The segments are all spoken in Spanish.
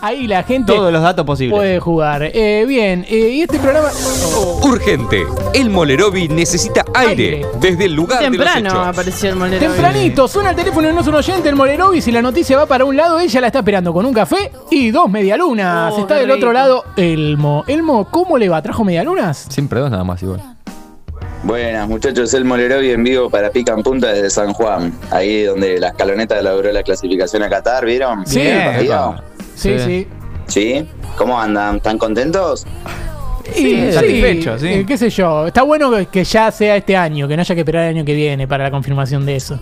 Ahí la gente Todos los datos posibles. puede jugar. Eh, bien, eh, y este programa. Urgente. El Molerovi necesita aire, Aire. desde el lugar de Temprano los hechos. apareció el molero. Tempranito, suena el teléfono y no es un oyente, el Molerovi. Si la noticia va para un lado, ella la está esperando con un café y dos medialunas. Oh, está qué del otro rico. lado Elmo. Elmo, ¿cómo le va? ¿Trajo medialunas? Siempre dos nada más igual. Buenas muchachos, el Molerovi en vivo para Pica en Punta desde San Juan, ahí donde la escaloneta logró la clasificación a Qatar, ¿vieron? Sí. ¿El partido? Sí, sí. Sí. ¿Sí? ¿Cómo andan? ¿Están contentos? Y, satisfecho, sí. eh, qué sé yo. Está bueno que- ya sea este año, que no haya que esperar el año que viene para la confirmación de eso.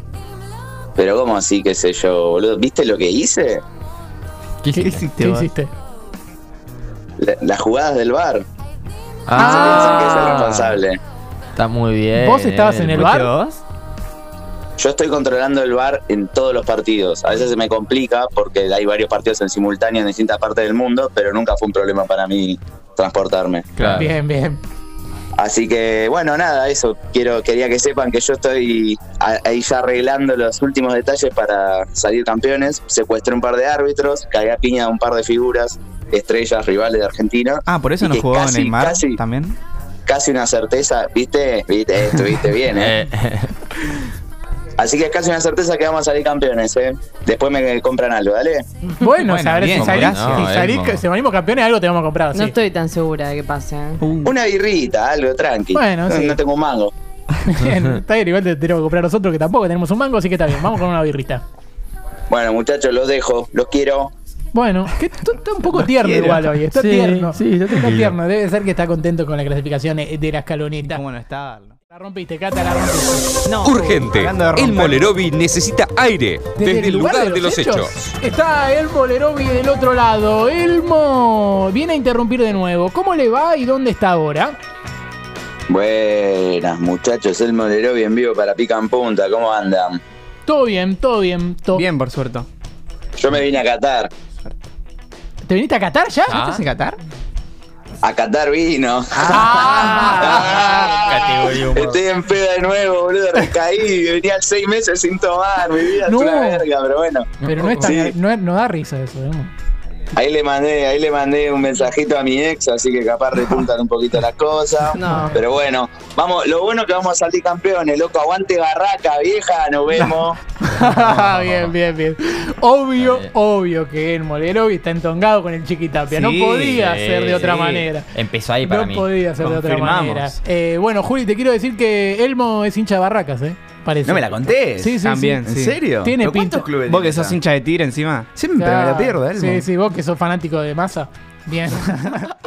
Pero ¿cómo así, qué sé yo, boludo? ¿Viste lo que hice? ¿Qué ¿Qué, hiciste? qué hiciste? La- las jugadas del bar. Ah, Se piensan que es el responsable. está muy bien. ¿Vos estabas en el ¿Fuiste bar? vos? Yo estoy controlando el bar en todos los partidos. A veces se me complica porque hay varios partidos en simultáneo en distintas partes del mundo, pero nunca fue un problema para mí transportarme. Claro. Bien, bien. Así que bueno, nada, eso. Quiero, quería que sepan que yo estoy ahí ya arreglando los últimos detalles para salir campeones. Secuestré un par de árbitros, cagué a piña a un par de figuras, estrellas, rivales de Argentina. Ah, por eso no jugó casi- Neymar casi- también. Casi una certeza, ¿viste? ¿Viste? Estuviste bien, ¿eh? Así que es casi una certeza que vamos a salir campeones, ¿eh? Después me compran algo, ¿dale? Bueno, Bueno, sabrás bien, si salís, gracias. si No, salís- si salimos campeones, algo te vamos a comprar. No sí. estoy tan segura de que pase. ¿eh? Una birrita, algo tranqui. Bueno, no, sí. no tengo un mango. Bien, está bien, igual te tenemos que comprar nosotros que tampoco tenemos un mango, así que está bien. Vamos con una birrita. Bueno, muchachos, los dejo, los quiero. Bueno, que está un poco tierno quiero. igual hoy. Está Sí, tierno. sí, está tranquilo. tierno. Debe ser que está contento con la clasificación de la escaloneta. ¿Cómo no está? La rompiste, Cata, la rompiste. No. Urgente. El. Molerovi necesita aire, desde, el lugar, de los hechos. Está el Bolerovi del otro lado. Elmo viene a interrumpir de nuevo. ¿Cómo le va y dónde está ahora? Buenas, muchachos, el Molerovi en vivo para Pica en Punta, ¿cómo andan? Todo bien, todo bien. todo- Bien, por suerte. Yo me vine a Qatar. ¿Te viniste a Qatar ya? Ah. ¿Estás en Qatar? A Qatar vino. Ah. Humor. Estoy en pedo de nuevo, boludo, recaí. Venía seis meses sin tomar, mi vida No. es una verga, pero bueno. Pero no, es tan- Sí. no, no da risa eso, Elmo. Ahí le mandé, ahí le mandé un mensajito a mi ex, así que capaz repuntan un poquito las cosas. No. Pero bueno, vamos, lo bueno es que vamos a salir campeones, loco, aguante barraca, vieja, nos vemos. bien, bien, bien. Obvio, Bien. obvio que el Molerovi está entongado con el Chiquitapia. no podía ser de otra sí. manera. Empezó ahí para no mí. podía ser de otra manera. Eh, bueno, Juli, te quiero decir que Elmo es hincha de barracas, ¿eh? Parece. No me la contés. Sí, sí, También, sí. ¿En serio? Tiene ¿Pero pinta. ¿Cuántos clubes Vos que sos hincha de tigre encima. Siempre me la pierdo, Elmo. Sí, sí, vos que sos fanático de masa. Bien.